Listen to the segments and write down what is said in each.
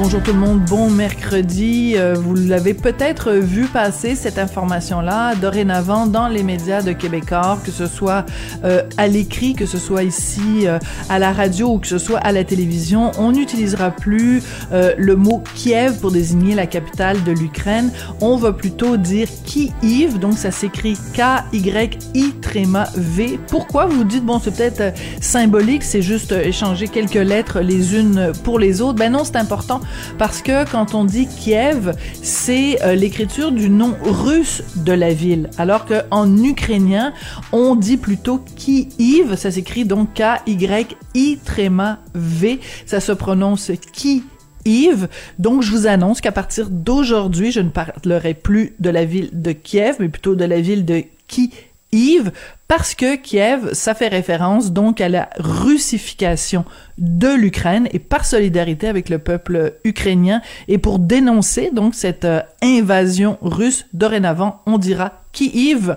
Bonjour tout le monde, bon mercredi. Euh, vous l'avez peut-être vu passer cette information-là dorénavant dans les médias de Québécois, que ce soit euh, à l'écrit, que ce soit ici euh, à la radio ou que ce soit à la télévision. On n'utilisera plus le mot Kiev pour désigner la capitale de l'Ukraine. On va plutôt dire Kiev, donc ça s'écrit K-Y-I tréma V. Pourquoi vous dites, bon, c'est peut-être symbolique, c'est juste échanger quelques lettres les unes pour les autres? Ben non, c'est important parce que quand on dit Kiev, c'est euh, l'écriture du nom russe de la ville, alors qu'en ukrainien, on dit plutôt Kiev, ça s'écrit donc K-Y-I tréma V, ça se prononce Kiev. Donc, je vous annonce qu'à partir d'aujourd'hui, je ne parlerai plus de la ville de Kiev, mais plutôt de la ville de Kiev Yves, parce que Kiev, ça fait référence donc à la russification de l'Ukraine et par solidarité avec le peuple ukrainien et pour dénoncer donc cette euh, invasion russe, dorénavant, on dira Kiev.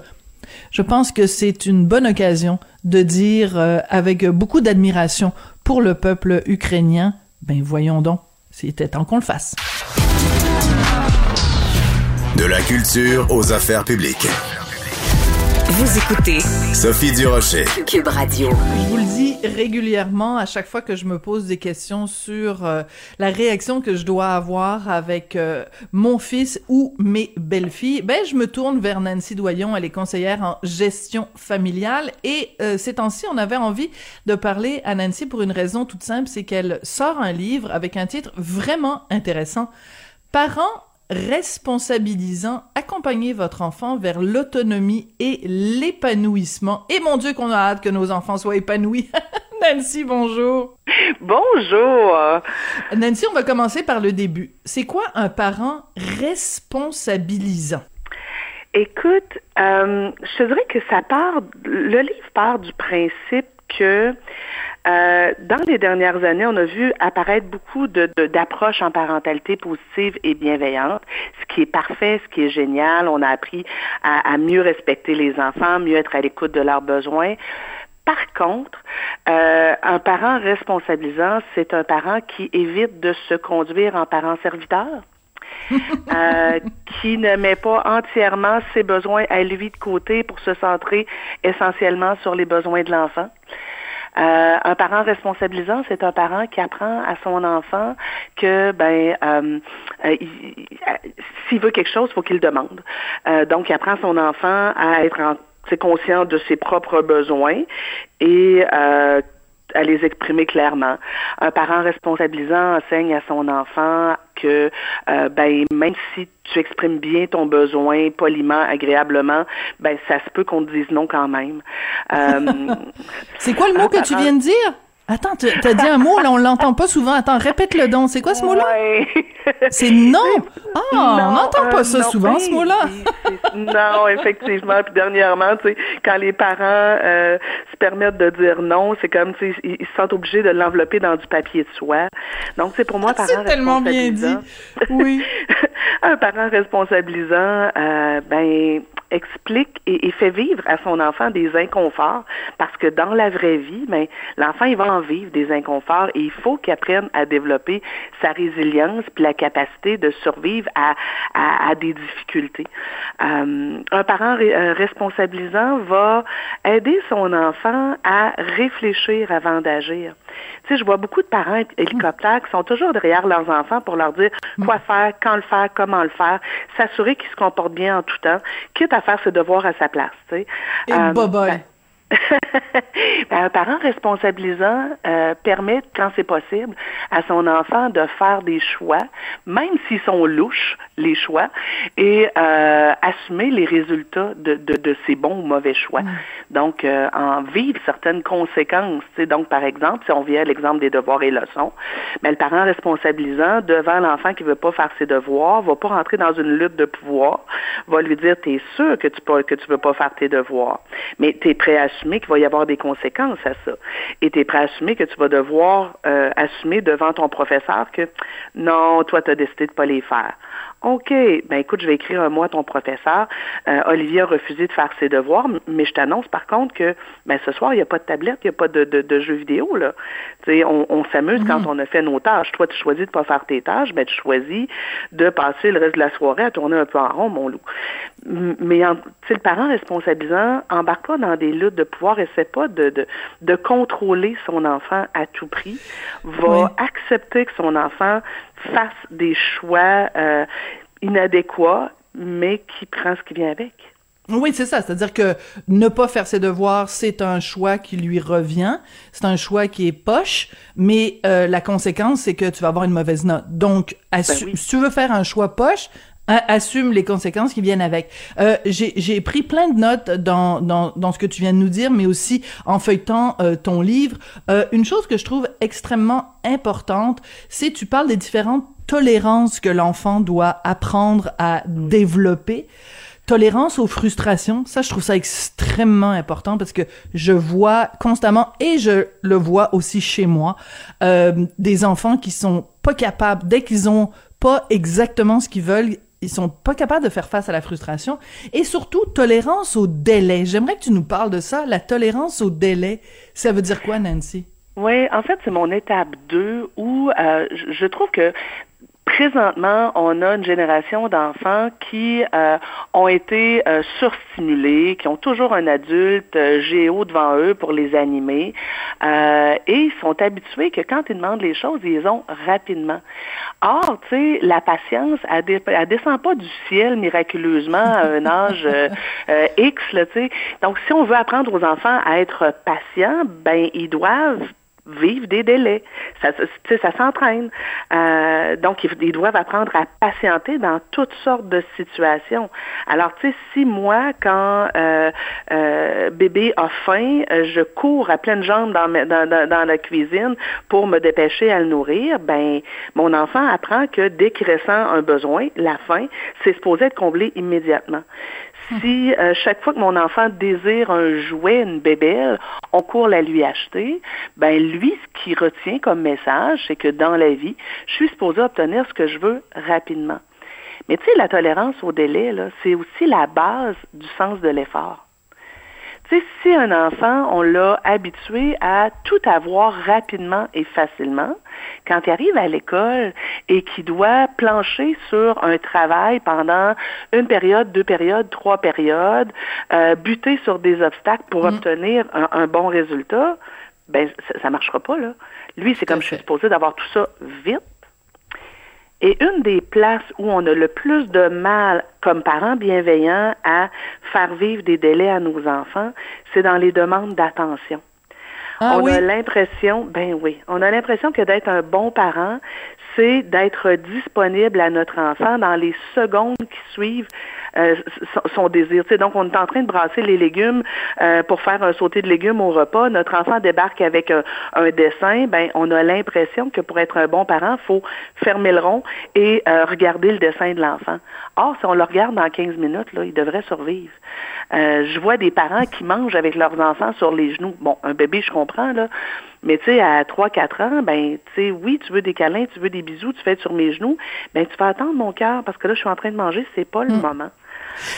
Je pense que c'est une bonne occasion de dire euh, avec beaucoup d'admiration pour le peuple ukrainien, ben voyons donc, c'était temps qu'on le fasse. De la culture aux affaires publiques. Vous écoutez Sophie Durocher. Cube Radio. Je vous le dis régulièrement à chaque fois que je me pose des questions sur euh, la réaction que je dois avoir avec euh, mon fils ou mes belles-filles. Ben, je me tourne vers Nancy Doyon, elle est conseillère en gestion familiale et euh, ces temps-ci, on avait envie de parler à Nancy pour une raison toute simple, c'est qu'elle sort un livre avec un titre vraiment intéressant. Parents responsabilisant, accompagner votre enfant vers l'autonomie et l'épanouissement. Et mon Dieu qu'on a hâte que nos enfants soient épanouis. Nancy, bonjour. Bonjour. Nancy, on va commencer par le début. C'est quoi un parent responsabilisant? Écoute, euh, je dirais que ça part, le livre part du principe que euh, dans les dernières années, on a vu apparaître beaucoup d'approches de, en parentalité positive et bienveillante, ce qui est parfait, ce qui est génial. On a appris à, mieux respecter les enfants, mieux être à l'écoute de leurs besoins. Par contre, euh, un parent responsabilisant, c'est un parent qui évite de se conduire en parent serviteur. Euh, qui ne met pas entièrement ses besoins à lui de côté pour se centrer essentiellement sur les besoins de l'enfant. Euh, un parent responsabilisant, c'est un parent qui apprend à son enfant que ben euh, euh s'il veut quelque chose, faut qu'il le demande. Donc, il apprend son enfant à être en, conscient de ses propres besoins et à les exprimer clairement. Un parent responsabilisant enseigne à son enfant que euh, ben même si tu exprimes bien ton besoin poliment, agréablement, ben ça se peut qu'on te dise non quand même. Euh, C'est quoi le mot que tu viens de dire? Attends, t'as dit un mot, là, on l'entend pas souvent. Attends, répète-le donc. C'est quoi ce mot-là? C'est non! Ah, on n'entend pas ça souvent, ce mot-là. non, effectivement. Puis dernièrement, tu sais, quand les parents euh, se permettent de dire non, c'est comme, tu sais, ils, se sentent obligés de l'envelopper dans du papier de soie. Donc, c'est pour moi, ah, parent tellement bien dit. Oui. un parent responsabilisant, euh, ben, explique et, fait vivre à son enfant des inconforts parce que dans la vraie vie, ben, l'enfant il va en vivre des inconforts et il faut qu'il apprenne à développer sa résilience puis la capacité de survivre à, à, des difficultés. Euh, un parent euh, responsabilisant va aider son enfant à réfléchir avant d'agir. Tu sais, je vois beaucoup de parents hélicoptères qui sont toujours derrière leurs enfants pour leur dire quoi faire, quand le faire, comment le faire, s'assurer qu'ils se comportent bien en tout temps, quitte à faire ses devoirs à sa place. Tu sais. Et euh, ben, Ben, un parent responsabilisant euh, permet, quand c'est possible, à son enfant de faire des choix, même s'ils sont louches, les choix, et euh, assumer les résultats de, de, de, ses bons ou mauvais choix. Donc, euh, en vivre certaines conséquences. T'sais. Donc, par exemple, si on vient à l'exemple des devoirs et leçons, ben, le parent responsabilisant, devant l'enfant qui veut pas faire ses devoirs, va pas rentrer dans une lutte de pouvoir, va lui dire, t'es sûr que tu peux, que tu veux pas faire tes devoirs, mais t'es prêt à assumer qu'il va y avoir des conséquences à ça. Et tu es prêt à assumer que tu vas devoir euh, assumer devant ton professeur que non, toi, tu as décidé de pas les faire. OK, ben écoute, je vais écrire un mot à ton professeur. Euh, Olivier a refusé de faire ses devoirs, mais je t'annonce par contre que ben ce soir, il n'y a pas de tablette, il n'y a pas de, de, de jeux vidéo. Là. sais, on, on s'amuse quand on a fait nos tâches. Toi, tu choisis de pas faire tes tâches, ben tu choisis de passer le reste de la soirée à tourner un peu en rond, mon loup. Mais en, le parent responsabilisant embarque pas dans des luttes de pouvoir, essaie pas de, de, de contrôler son enfant à tout prix, va Oui. accepter que son enfant fasse des choix euh, inadéquats, mais qui prend ce qui vient avec. Oui, c'est ça. C'est-à-dire que ne pas faire ses devoirs, c'est un choix qui lui revient. C'est un choix qui est poche, mais euh, la conséquence, c'est que tu vas avoir une mauvaise note. Donc, oui. si tu veux faire un choix poche, assume les conséquences qui viennent avec. Euh, j'ai pris plein de notes dans, dans, dans ce que tu viens de nous dire, mais aussi en feuilletant euh, ton livre. Euh, une chose que je trouve extrêmement importante, c'est tu parles des différentes tolérances que l'enfant doit apprendre à développer. Tolérance aux frustrations, ça je trouve ça extrêmement important parce que je vois constamment et je le vois aussi chez moi euh, des enfants qui sont pas capables dès qu'ils ont pas exactement ce qu'ils veulent, ils sont pas capables de faire face à la frustration et surtout tolérance au délai. J'aimerais que tu nous parles de ça, la tolérance au délai. Ça veut dire quoi Nancy? Oui, en fait, c'est mon étape 2 où euh, je trouve que présentement, on a une génération d'enfants qui euh, ont été euh, surstimulés, qui ont toujours un adulte géo devant eux pour les animer, euh, et ils sont habitués que quand ils demandent les choses, ils les ont rapidement. Or, tu sais, la patience, elle, dé- elle descend pas du ciel miraculeusement à un âge euh, euh, X, tu sais. Donc, si on veut apprendre aux enfants à être patients, ben, ils doivent vivre des délais. Ça, s'entraîne. Euh, donc, ils, doivent apprendre à patienter dans toutes sortes de situations. Alors, tu sais, si moi, quand euh, euh, bébé a faim, je cours à pleines jambes dans, dans la cuisine pour me dépêcher à le nourrir, ben, mon enfant apprend que dès qu'il ressent un besoin, la faim, c'est supposé être comblé immédiatement. Si euh, chaque fois que mon enfant désire un jouet, une bébelle, on court la lui acheter, ben lui, ce qu'il retient comme message, c'est que dans la vie, je suis supposé obtenir ce que je veux rapidement. Mais tu sais, la tolérance au délai, c'est aussi la base du sens de l'effort. Sais, si un enfant, on l'a habitué à tout avoir rapidement et facilement, quand il arrive à l'école et qu'il doit plancher sur un travail pendant une période, deux périodes, trois périodes, euh, buter sur des obstacles pour obtenir un, un bon résultat, ben ça, ça marchera pas là. Lui, c'est comme je suis supposé d'avoir tout ça vite. Et une des places où on a le plus de mal comme parents bienveillants à faire vivre des délais à nos enfants, c'est dans les demandes d'attention. Ah on oui. a l'impression, ben oui, on a l'impression que d'être un bon parent, c'est d'être disponible à notre enfant dans les secondes qui suivent euh, son, son désir. Tu sais, donc, on est en train de brasser les légumes euh, pour faire un sauté de légumes au repas. Notre enfant débarque avec un, un dessin. Ben, on a l'impression que pour être un bon parent, faut fermer le rond et euh, regarder le dessin de l'enfant. Or, si on le regarde dans 15 minutes, là, il devrait survivre. Euh, je vois des parents qui mangent avec leurs enfants sur les genoux. Bon, un bébé, je comprends, là. Mais tu sais, à 3-4 ans, ben, tu sais, oui, tu veux des câlins, tu veux des bisous, tu fais être sur mes genoux, ben, tu vas attendre mon cœur parce que là, je suis en train de manger, c'est pas le moment.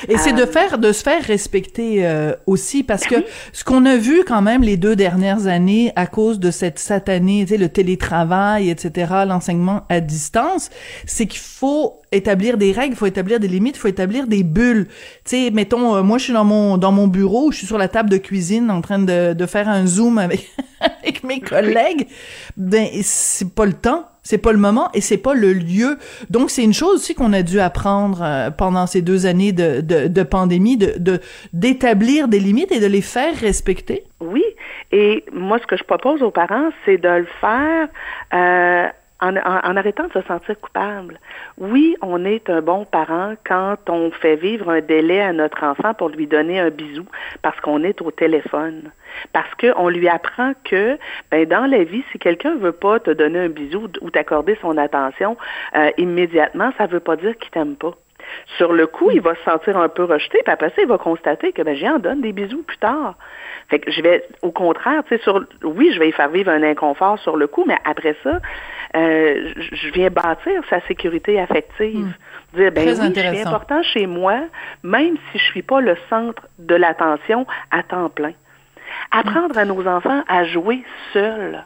Et c'est de Euh, faire, de se faire respecter euh, aussi, parce que oui. ce qu'on a vu quand même les deux dernières années à cause de cette satanée, tu sais, le télétravail, etc., l'enseignement à distance, c'est qu'il faut établir des règles, faut établir des limites, faut établir des bulles. Tu sais, mettons, euh, moi je suis dans mon dans mon bureau, je suis sur la table de cuisine en train de, de faire un zoom avec avec mes collègues. Ben c'est pas le temps, c'est pas le moment et c'est pas le lieu. Donc c'est une chose aussi qu'on a dû apprendre euh, pendant ces deux années de de, de pandémie, de d'établir des limites et de les faire respecter. Oui, et moi ce que je propose aux parents, c'est de le faire. Euh, en, arrêtant de se sentir coupable. Oui, on est un bon parent quand on fait vivre un délai à notre enfant pour lui donner un bisou parce qu'on est au téléphone. Parce qu'on lui apprend que ben, dans la vie, si quelqu'un veut pas te donner un bisou ou t'accorder son attention euh, immédiatement, ça veut pas dire qu'il t'aime pas. Sur le coup, il va se sentir un peu rejeté, puis après ça, il va constater que ben, j'en donne des bisous plus tard. Fait que je vais, au contraire, tu sais, sur, oui, je vais y faire vivre un inconfort sur le coup, mais après ça, euh, je viens bâtir sa sécurité affective. Hmm. Dire, ben oui, je suis important chez moi, même si je suis pas le centre de l'attention à temps plein. Apprendre à nos enfants à jouer seuls,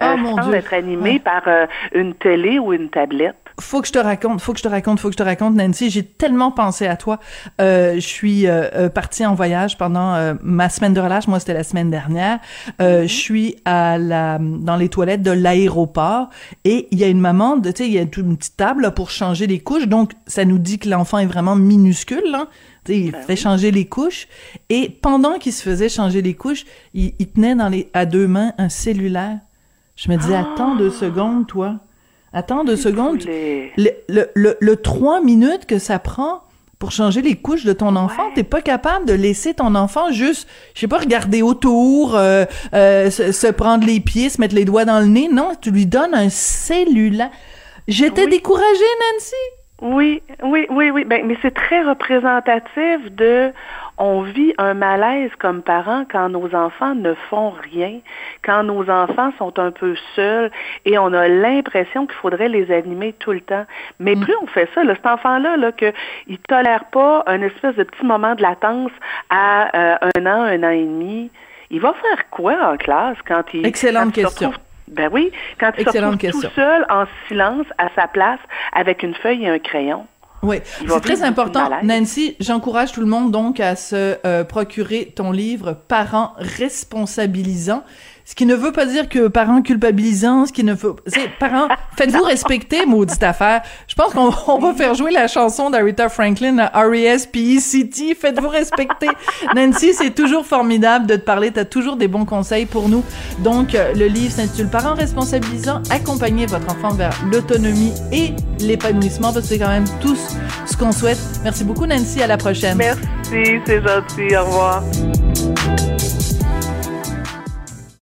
oh, euh, sans être animés par euh, une télé ou une tablette faut que je te raconte, faut que je te raconte, faut que je te raconte, Nancy. J'ai tellement pensé à toi. Euh, je suis euh, euh partie en voyage pendant euh, ma semaine de relâche. Moi, c'était la semaine dernière. Euh, mhm. Je suis à la dans les toilettes de l'aéroport et il y a une maman, tu sais, il y a une petite table pour changer les couches. Donc, ça nous dit que l'enfant est vraiment minuscule. Hein? il ben fait changer les couches. Et pendant qu'il se faisait changer les couches, il, il, tenait dans les à deux mains un cellulaire. Je me disais, attends deux secondes, toi. Attends deux secondes. Le, le, le, le, trois minutes que ça prend pour changer les couches de ton enfant, t'es pas capable de laisser ton enfant juste, je sais pas, regarder autour, euh, euh, se, prendre les pieds, se mettre les doigts dans le nez. Non, tu lui donnes un cellulaire. J'étais découragée, Nancy. Oui, oui, oui, oui. Ben, mais c'est très représentatif de on vit un malaise comme parents quand nos enfants ne font rien, quand nos enfants sont un peu seuls et on a l'impression qu'il faudrait les animer tout le temps. Mais mm. plus on fait ça, là, cet enfant-là, là, qu'il ne tolère pas un espèce de petit moment de latence à euh, un an, un an et demi, il va faire quoi en classe quand il... Excellente question. Ben oui, quand se retrouve tout seul, en silence, à sa place, avec une feuille et un crayon. Oui, c'est très important. Nancy, j'encourage tout le monde donc à se euh, procurer ton livre Parents responsabilisants. Ce qui ne veut pas dire que parents culpabilisants, ce qui ne veut, c'est parents, faites-vous respecter, maudite affaire. Je pense qu'on va faire jouer la chanson d'Arita Franklin à R.E.S.P.E.C.T. Faites-vous respecter. Nancy, c'est toujours formidable de te parler. T'as toujours des bons conseils pour nous. Donc, euh, le livre s'intitule Parents responsabilisants. Accompagnez votre enfant vers l'autonomie et l'épanouissement parce que c'est quand même tous ce qu'on souhaite. Merci beaucoup, Nancy. À la prochaine. Merci. C'est gentil. Au revoir.